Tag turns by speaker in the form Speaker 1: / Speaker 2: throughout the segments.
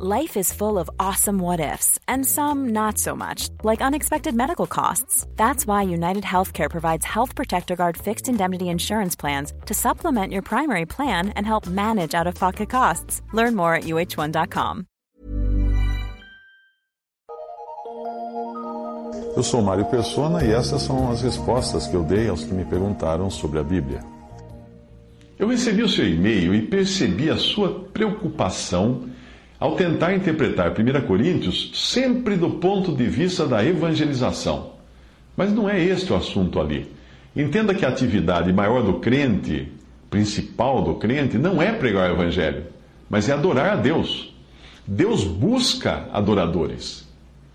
Speaker 1: Life is full of awesome what ifs, and some not so much, like unexpected medical costs. That's why United Healthcare provides Health Protector Guard fixed indemnity insurance plans to supplement your primary plan and help manage out of pocket costs. Learn more at uh1.com.
Speaker 2: Eu sou Mário Persona e essas são as respostas que eu dei aos que me perguntaram sobre a Bíblia. Eu recebi o seu e-mail e percebi a sua preocupação ao tentar interpretar 1 Coríntios sempre do ponto de vista da evangelização. Mas não é este o assunto ali. Entenda que a atividade maior do crente, principal do crente, não é pregar o evangelho, mas é adorar a Deus. Deus busca adoradores.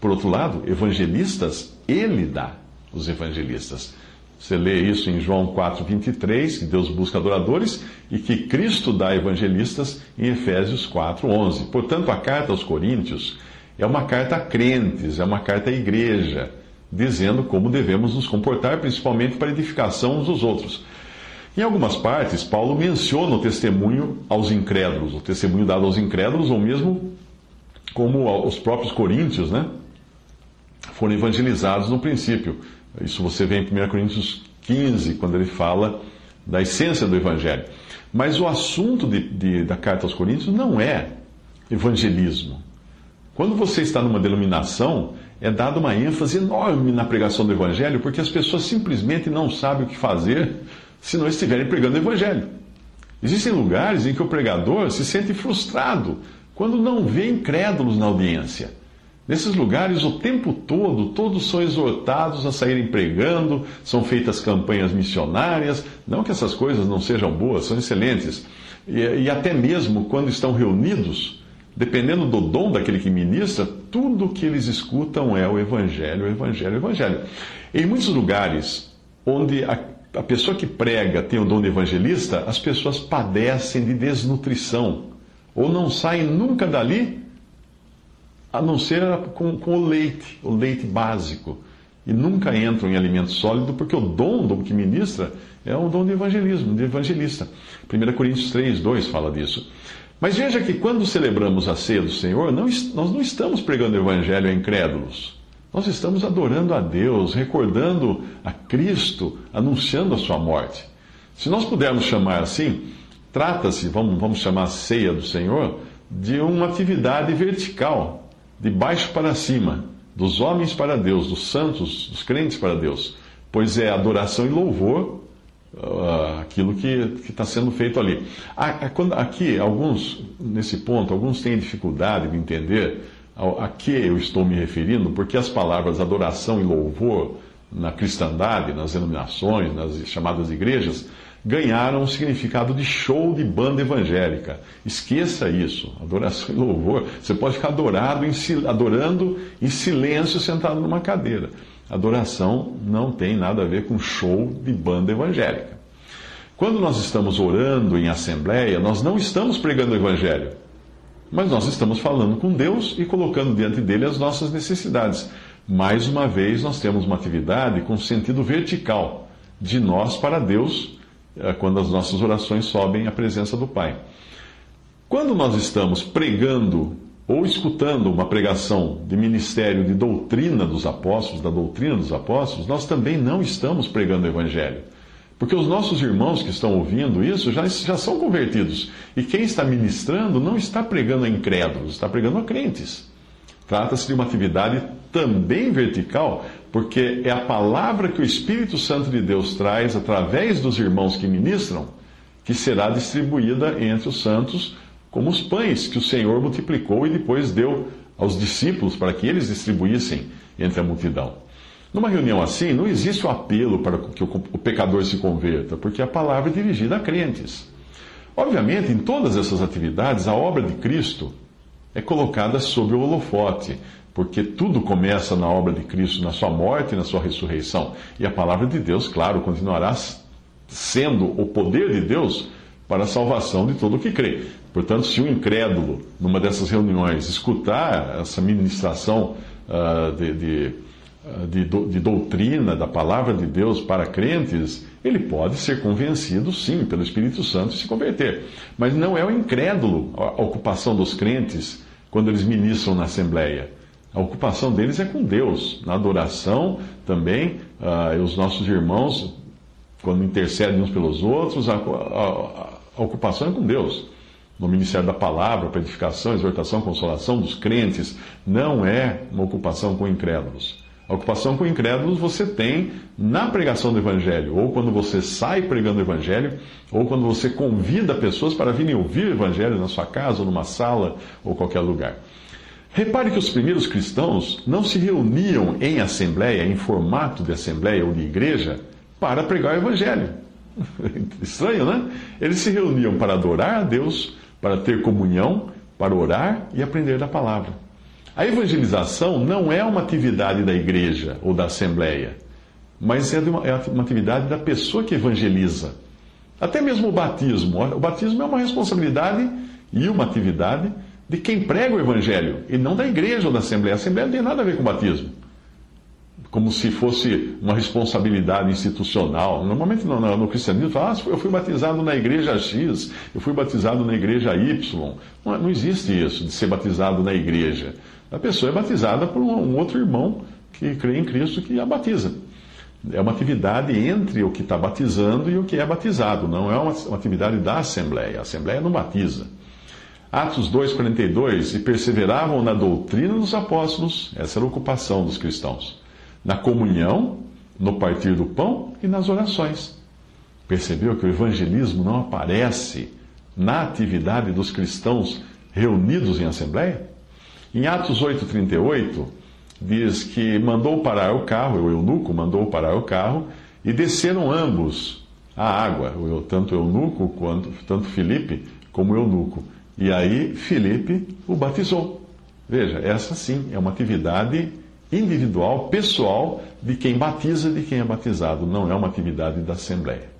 Speaker 2: Por outro lado, evangelistas, ele dá os evangelistas. Você lê isso em João 4,23, que Deus busca adoradores e que Cristo dá evangelistas em Efésios 4,11. Portanto, a carta aos Coríntios é uma carta a crentes, é uma carta à igreja, dizendo como devemos nos comportar, principalmente para edificação uns dos outros. Em algumas partes, Paulo menciona o testemunho aos incrédulos, o testemunho dado aos incrédulos, ou mesmo como os próprios coríntios, né? Foram evangelizados no princípio. Isso você vê em 1 Coríntios 15, quando ele fala da essência do Evangelho. Mas o assunto de, de, da carta aos Coríntios não é evangelismo. Quando você está numa denominação, é dada uma ênfase enorme na pregação do Evangelho, porque as pessoas simplesmente não sabem o que fazer se não estiverem pregando o Evangelho. Existem lugares em que o pregador se sente frustrado quando não vê incrédulos na audiência. Nesses lugares, o tempo todo, todos são exortados a saírem pregando, são feitas campanhas missionárias. Não que essas coisas não sejam boas, são excelentes. E, e até mesmo quando estão reunidos, dependendo do dom daquele que ministra, tudo que eles escutam é o Evangelho, o Evangelho, o Evangelho. Em muitos lugares onde a, a pessoa que prega tem o dom de evangelista, as pessoas padecem de desnutrição ou não saem nunca dali a não ser com, com o leite, o leite básico. E nunca entram em alimento sólido, porque o dom do que ministra é o dom de evangelismo, de evangelista. 1 Coríntios 3, 2 fala disso. Mas veja que quando celebramos a ceia do Senhor, não, nós não estamos pregando o evangelho a incrédulos. Nós estamos adorando a Deus, recordando a Cristo, anunciando a sua morte. Se nós pudermos chamar assim, trata-se, vamos, vamos chamar a ceia do Senhor, de uma atividade vertical de baixo para cima, dos homens para Deus, dos santos, dos crentes para Deus, pois é adoração e louvor uh, aquilo que está sendo feito ali. Aqui, alguns, nesse ponto, alguns têm dificuldade de entender a, a que eu estou me referindo, porque as palavras adoração e louvor na cristandade, nas denominações, nas chamadas igrejas, ganharam o significado de show de banda evangélica. Esqueça isso. Adoração e louvor. Você pode ficar adorado em, adorando em silêncio sentado numa cadeira. Adoração não tem nada a ver com show de banda evangélica. Quando nós estamos orando em assembleia, nós não estamos pregando o evangelho. Mas nós estamos falando com Deus e colocando diante dele as nossas necessidades. Mais uma vez, nós temos uma atividade com sentido vertical, de nós para Deus, quando as nossas orações sobem à presença do Pai. Quando nós estamos pregando ou escutando uma pregação de ministério de doutrina dos apóstolos, da doutrina dos apóstolos, nós também não estamos pregando o Evangelho. Porque os nossos irmãos que estão ouvindo isso já, já são convertidos. E quem está ministrando não está pregando a incrédulos, está pregando a crentes. Trata-se de uma atividade também vertical, porque é a palavra que o Espírito Santo de Deus traz através dos irmãos que ministram, que será distribuída entre os santos como os pães que o Senhor multiplicou e depois deu aos discípulos para que eles distribuíssem entre a multidão. Numa reunião assim, não existe o apelo para que o pecador se converta, porque a palavra é dirigida a crentes. Obviamente, em todas essas atividades, a obra de Cristo é colocada sobre o holofote, porque tudo começa na obra de Cristo, na sua morte e na sua ressurreição. E a palavra de Deus, claro, continuará sendo o poder de Deus para a salvação de todo o que crê. Portanto, se um incrédulo, numa dessas reuniões, escutar essa ministração uh, de, de, uh, de, de doutrina da palavra de Deus para crentes, ele pode ser convencido, sim, pelo Espírito Santo e se converter. Mas não é o incrédulo a ocupação dos crentes quando eles ministram na Assembleia. A ocupação deles é com Deus. Na adoração também, uh, os nossos irmãos, quando intercedem uns pelos outros, a, a, a ocupação é com Deus. No ministério da palavra, para edificação, exortação, consolação dos crentes, não é uma ocupação com incrédulos. A ocupação com incrédulos você tem na pregação do Evangelho, ou quando você sai pregando o Evangelho, ou quando você convida pessoas para virem ouvir o Evangelho na sua casa, ou numa sala, ou qualquer lugar. Repare que os primeiros cristãos não se reuniam em assembleia, em formato de assembleia ou de igreja, para pregar o Evangelho. Estranho, né? Eles se reuniam para adorar a Deus, para ter comunhão, para orar e aprender da palavra. A evangelização não é uma atividade da igreja ou da assembleia, mas é uma, é uma atividade da pessoa que evangeliza. Até mesmo o batismo. O batismo é uma responsabilidade e uma atividade de quem prega o evangelho, e não da igreja ou da assembleia. A assembleia não tem nada a ver com o batismo. Como se fosse uma responsabilidade institucional. Normalmente no, no, no cristianismo fala, ah, eu fui batizado na igreja X, eu fui batizado na igreja Y. Não, não existe isso de ser batizado na igreja. A pessoa é batizada por um, outro irmão que crê em Cristo que a batiza. É uma atividade entre o que está batizando e o que é batizado, não é uma, uma atividade da Assembleia. A Assembleia não batiza. Atos 2,42, e perseveravam na doutrina dos apóstolos, essa era a ocupação dos cristãos, na comunhão, no partir do pão e nas orações. Percebeu que o evangelismo não aparece na atividade dos cristãos reunidos em assembleia? Em Atos 8,38, diz que mandou parar o carro, o eunuco mandou parar o carro, e desceram ambos à água, tanto o eunuco quanto tanto Filipe como o eunuco. E aí Filipe o batizou. Veja, essa sim é uma atividade individual, pessoal, de quem batiza, de quem é batizado, não é uma atividade da Assembleia.